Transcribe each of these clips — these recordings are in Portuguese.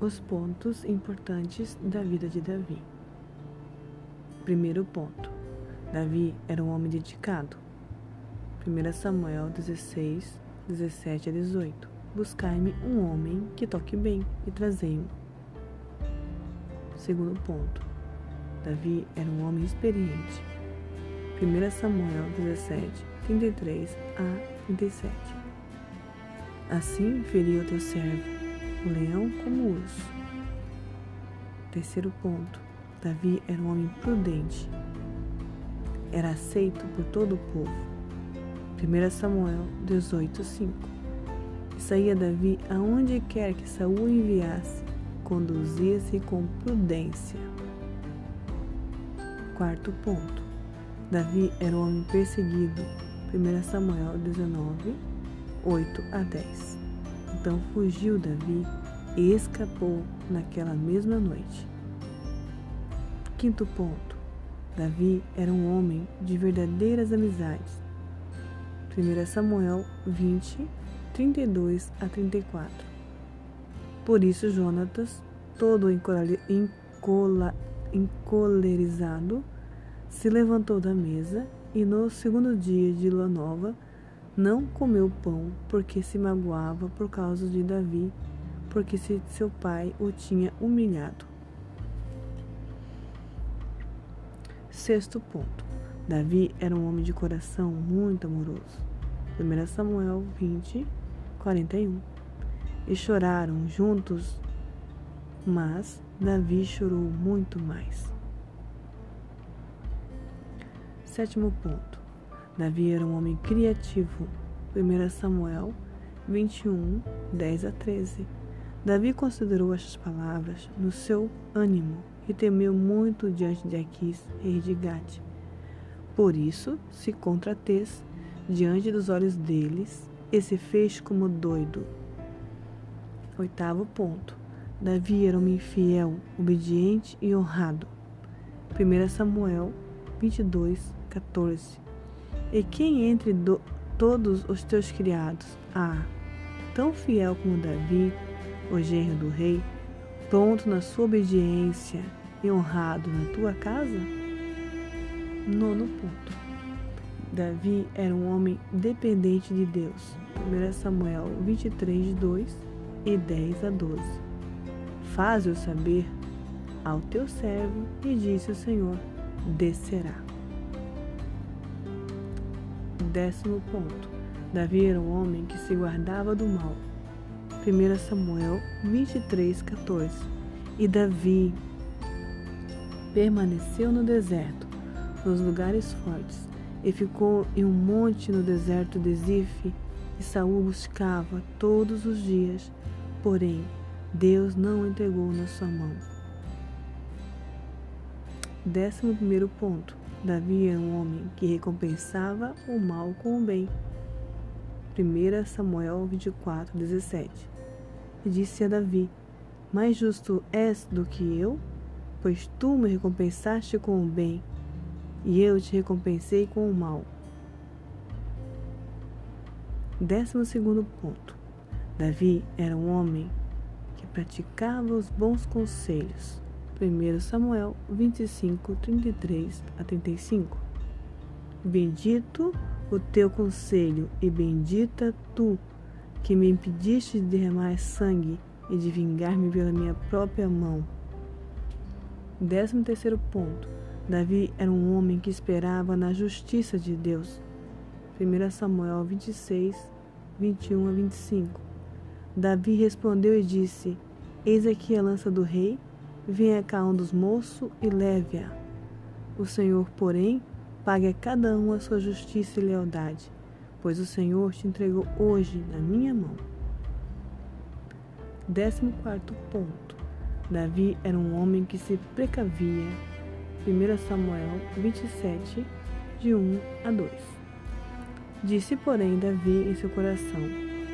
os pontos importantes da vida de Davi. Primeiro ponto: Davi era um homem dedicado. 1 Samuel 16, 17 a 18. Buscai-me um homem que toque bem e trazei-mo. Segundo ponto: Davi era um homem experiente. 1 Samuel 17, 33 a 37. Assim feriu teu servo o leão como o urso. Terceiro ponto: Davi era um homem prudente. Era aceito por todo o povo. 1 Samuel 18:5. Saía Davi aonde quer que Saul enviasse, conduzia-se com prudência. Quarto ponto: Davi era um homem perseguido. 1 Samuel 19, 8 a 10. Então fugiu Davi e escapou naquela mesma noite. Quinto ponto: Davi era um homem de verdadeiras amizades. 1 Samuel 20, 32 a 34. Por isso, Jonatas, todo encolerizado, se levantou da mesa e no segundo dia de lua nova não comeu pão porque se magoava por causa de Davi, porque seu pai o tinha humilhado. Sexto ponto. Davi era um homem de coração muito amoroso. 1 Samuel 20, 41. E choraram juntos, mas Davi chorou muito mais. Sétimo ponto. Davi era um homem criativo. 1 Samuel 21, 10 a 13. Davi considerou estas palavras no seu ânimo e temeu muito diante de Aquis, rei de Gate. Por isso se contratez diante dos olhos deles e se fez como doido. Oitavo ponto. Davi era um homem fiel, obediente e honrado. 1 Samuel 22, 14. E quem entre do, todos os teus criados há, tão fiel como Davi, o genro do rei, pronto na sua obediência e honrado na tua casa? Nono ponto. Davi era um homem dependente de Deus. 1 Samuel 23, 2 e 10 a 12. Faze-o saber ao teu servo e disse o Senhor: descerá. Décimo ponto. Davi era um homem que se guardava do mal. 1 Samuel 23, 14. E Davi permaneceu no deserto, nos lugares fortes, e ficou em um monte no deserto de Zif, e Saul buscava todos os dias, porém Deus não o entregou na sua mão. Décimo primeiro ponto. Davi era um homem que recompensava o mal com o bem. 1 Samuel 24, 17. E disse a Davi: Mais justo és do que eu, pois tu me recompensaste com o bem, e eu te recompensei com o mal. Décimo segundo ponto. Davi era um homem que praticava os bons conselhos. 1 Samuel 25, 33 a 35. Bendito o teu conselho e bendita tu que me impediste de derramar sangue e de vingar-me pela minha própria mão. Décimo terceiro ponto. Davi era um homem que esperava na justiça de Deus. 1 Samuel 26, 21 a 25. Davi respondeu e disse: Eis aqui a lança do rei Venha cá um dos moços e leve-a. O Senhor, porém, pague a cada um a sua justiça e lealdade, pois o Senhor te entregou hoje na minha mão. Décimo quarto ponto. Davi era um homem que se precavia. 1 Samuel 27, de 1 a 2. Disse, porém, Davi em seu coração: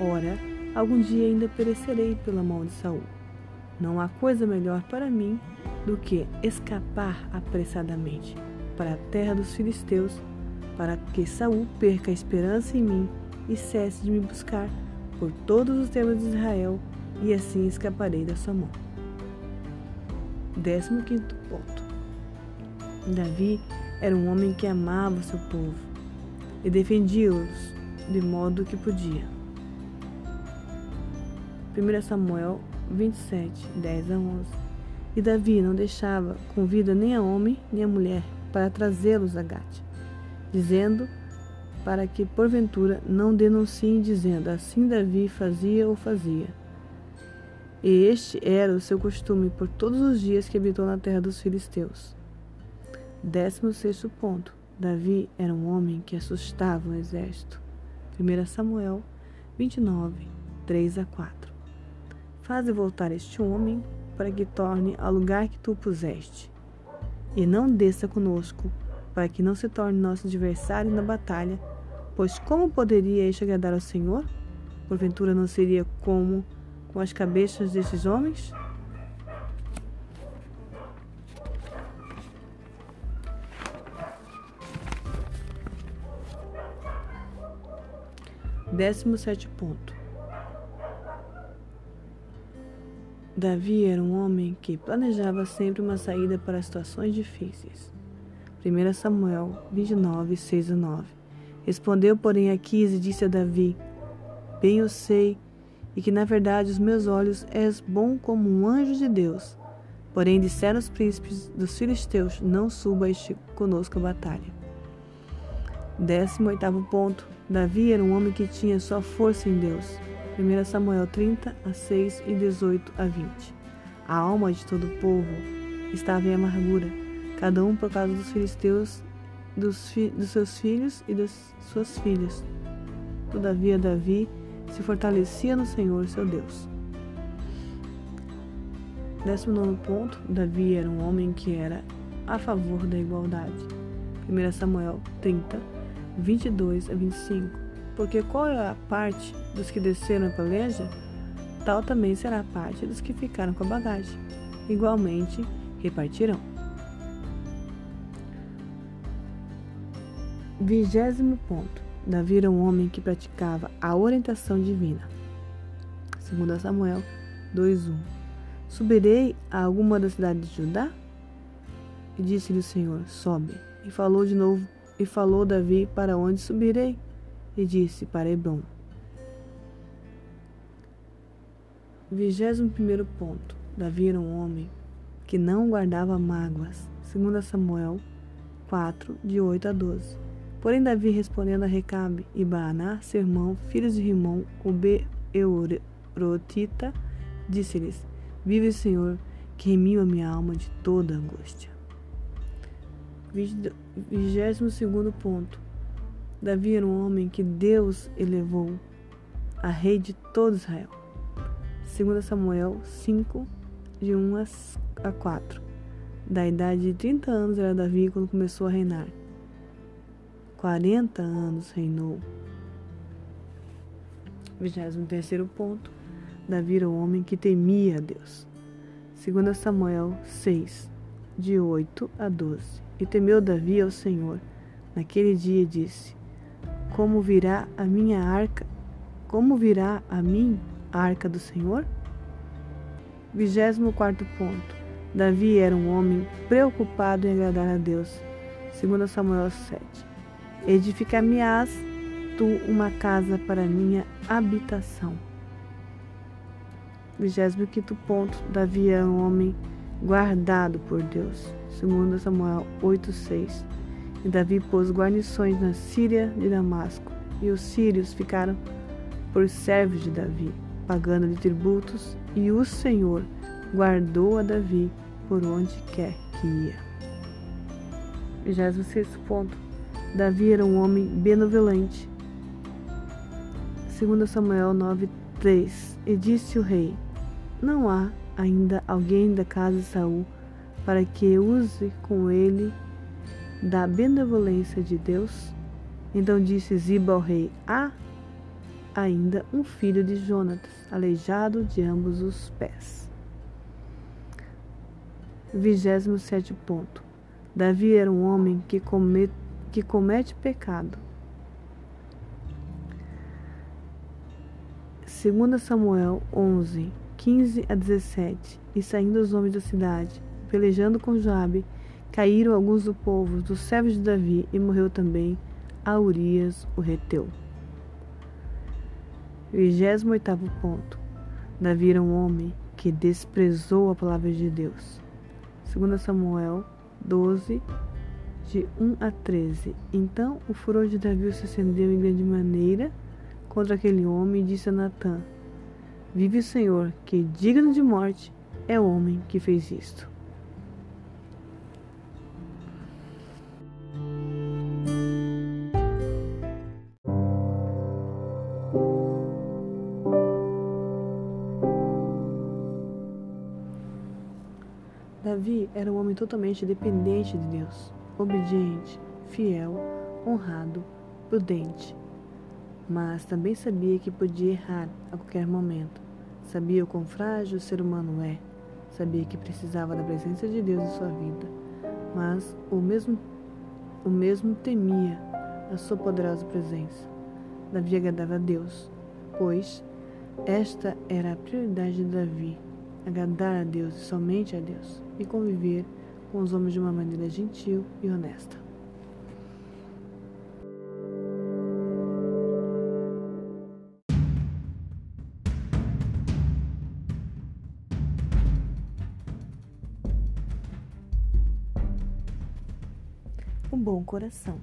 Ora, algum dia ainda perecerei pela mão de Saul. Não há coisa melhor para mim do que escapar apressadamente para a terra dos filisteus, para que Saul perca a esperança em mim e cesse de me buscar por todos os termos de Israel, e assim escaparei da sua mão. Décimo quinto ponto. Davi era um homem que amava o seu povo e defendia-os de modo que podia. 1 Samuel 27, 10 a 11. E Davi não deixava com vida nem a homem nem a mulher para trazê-los a Gate, dizendo para que porventura não denunciem dizendo assim Davi fazia ou fazia. E este era o seu costume por todos os dias que habitou na terra dos filisteus. Décimo sexto ponto. Davi era um homem que assustava o exército. 1 Samuel 29, 3 a 4. Faze voltar este homem para que torne ao lugar que tu puseste, e não desça conosco, para que não se torne nosso adversário na batalha, pois como poderia este agradar ao Senhor? Porventura não seria como com as cabeças desses homens? Décimo sete ponto. Davi era um homem que planejava sempre uma saída para situações difíceis. 1 Samuel 29, 6 a 9. Respondeu, porém, Aquis e disse a Davi: Bem eu sei, e que na verdade os meus olhos és bom como um anjo de Deus. Porém, disseram os príncipes dos filisteus: Não suba este conosco a batalha. 18 ponto. Davi era um homem que tinha sua força em Deus. 1 Samuel 30, a 6 e 18 a 20. A alma de todo o povo estava em amargura, cada um por causa dos filisteus, dos, fi, dos seus filhos e das suas filhas. Todavia, Davi se fortalecia no Senhor, seu Deus. 19 ponto. Davi era um homem que era a favor da igualdade. 1 Samuel 30, 22 a 25. Porque qual é a parte dos que desceram a peleja? Tal também será a parte dos que ficaram com a bagagem. Igualmente repartirão. Vigésimo ponto. Davi era um homem que praticava a orientação divina. 2 Samuel 2:1. Subirei a alguma da cidade de Judá? E disse-lhe o Senhor: Sobe. E falou de novo e falou Davi: Para onde subirei? E disse: Para Hebron. 21 ponto. Davi era um homem que não guardava mágoas. 2 Samuel 4, de 8 a 12. Porém, Davi respondendo a Recabe e Baaná, seu irmão, filhos de Rimon, o Beorotita, disse-lhes: Vive o Senhor, que remiu a minha alma de toda angústia. 22 ponto. Davi era um homem que Deus elevou a rei de todo Israel. 2 Samuel 5, de 1 a 4. Da idade de 30 anos era Davi quando começou a reinar. 40 anos reinou. 23 ponto. Davi era um homem que temia a Deus. 2 Samuel 6, de 8 a 12. E temeu Davi ao Senhor. Naquele dia disse: Como virá a minha arca? Como virá a mim a arca do Senhor? 24 ponto. Davi era um homem preocupado em agradar a Deus. 2 Samuel 7. Edificar-me-ás tu uma casa para minha habitação. 25 ponto. Davi era um homem guardado por Deus. 2 Samuel 8:6. E Davi pôs guarnições na Síria de Damasco, e os sírios ficaram por servos de Davi, pagando-lhe tributos, e o Senhor guardou a Davi por onde quer que ia. 26 ponto. Davi era um homem benevolente. 2 Samuel 9:3. E disse o rei: Não há ainda alguém da casa de Saul para que use com ele da benevolência de Deus? Então disse Ziba ao rei: Há ainda um filho de Jonatas, aleijado de ambos os pés. 27 ponto. Davi era um homem que comete, que comete pecado. 2 Samuel 11, 15 a 17. E saindo os homens da cidade, pelejando com Joabe, caíram alguns do povo dos servos de Davi e morreu também a Urias, o reteu. 28 ponto. Davi era um homem que desprezou a palavra de Deus. 2 Samuel 12, de 1 a 13. Então o furor de Davi se acendeu em grande maneira contra aquele homem e disse a Natã: Vive o Senhor, que digno de morte é o homem que fez isto. Davi era um homem totalmente dependente de Deus, obediente, fiel, honrado, prudente. Mas também sabia que podia errar a qualquer momento. Sabia o quão frágil o ser humano é. Sabia que precisava da presença de Deus em sua vida. Mas o mesmo, o mesmo temia a sua poderosa presença. Davi agradava a Deus, pois esta era a prioridade de Davi agradar a Deus e somente a Deus, e conviver com os homens de uma maneira gentil e honesta. O bom coração.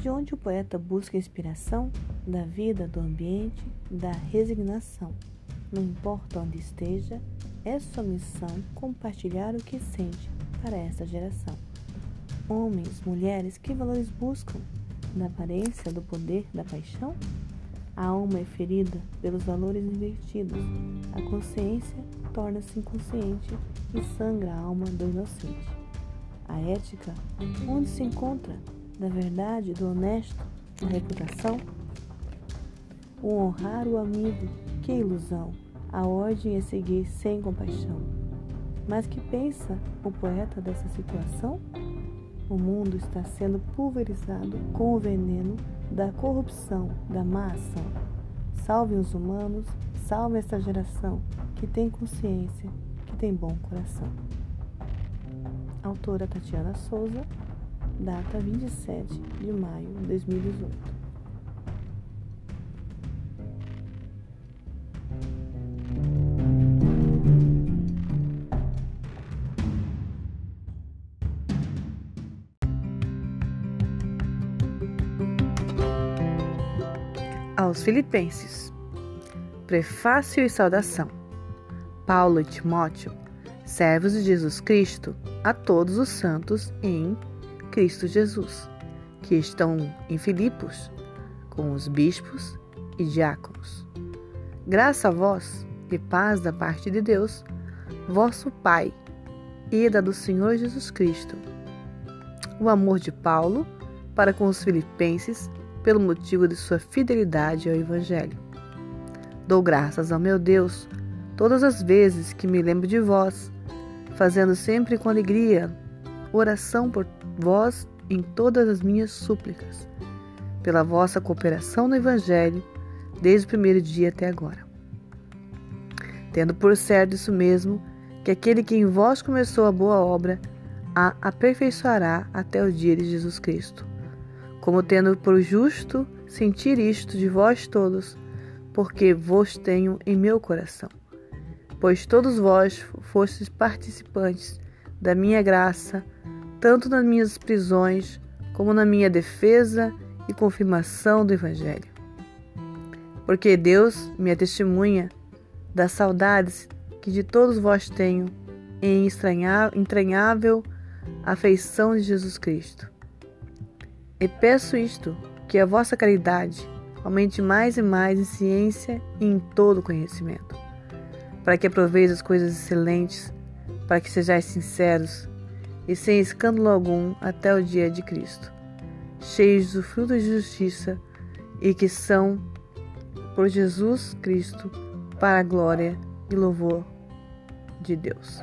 De onde o poeta busca inspiração? Da vida, do ambiente, da resignação. Não importa onde esteja, é sua missão compartilhar o que sente para esta geração. Homens, mulheres, que valores buscam? Da aparência, do poder, da paixão? A alma é ferida pelos valores invertidos. A consciência torna-se inconsciente e sangra a alma do inocente. A ética, onde se encontra? Da verdade, do honesto, da reputação? O honrar o amigo, que ilusão! A ordem é seguir sem compaixão. Mas que pensa o poeta dessa situação? O mundo está sendo pulverizado com o veneno da corrupção, da má ação. Salve os humanos, salve esta geração que tem consciência, que tem bom coração. Autora Tatiana Souza, data 27 de maio de 2018. Filipenses. Prefácio e saudação. Paulo e Timóteo, servos de Jesus Cristo, a todos os santos em Cristo Jesus, que estão em Filipos, com os bispos e diáconos. Graça a vós e paz da parte de Deus, vosso Pai, e da do Senhor Jesus Cristo. O amor de Paulo para com os filipenses pelo motivo de sua fidelidade ao Evangelho. Dou graças ao meu Deus todas as vezes que me lembro de vós, fazendo sempre com alegria oração por vós em todas as minhas súplicas, pela vossa cooperação no Evangelho, desde o primeiro dia até agora. Tendo por certo isso mesmo, que aquele que em vós começou a boa obra, a aperfeiçoará até o dia de Jesus Cristo como tendo por justo sentir isto de vós todos, porque vos tenho em meu coração. Pois todos vós fostes participantes da minha graça, tanto nas minhas prisões, como na minha defesa e confirmação do Evangelho. Porque Deus me é testemunha das saudades que de todos vós tenho em entranhável afeição de Jesus Cristo e peço isto, que a vossa caridade aumente mais e mais em ciência e em todo conhecimento, para que aproveis as coisas excelentes, para que sejais sinceros e sem escândalo algum até o dia de Cristo, cheios do fruto de justiça e que são por Jesus Cristo para a glória e louvor de Deus.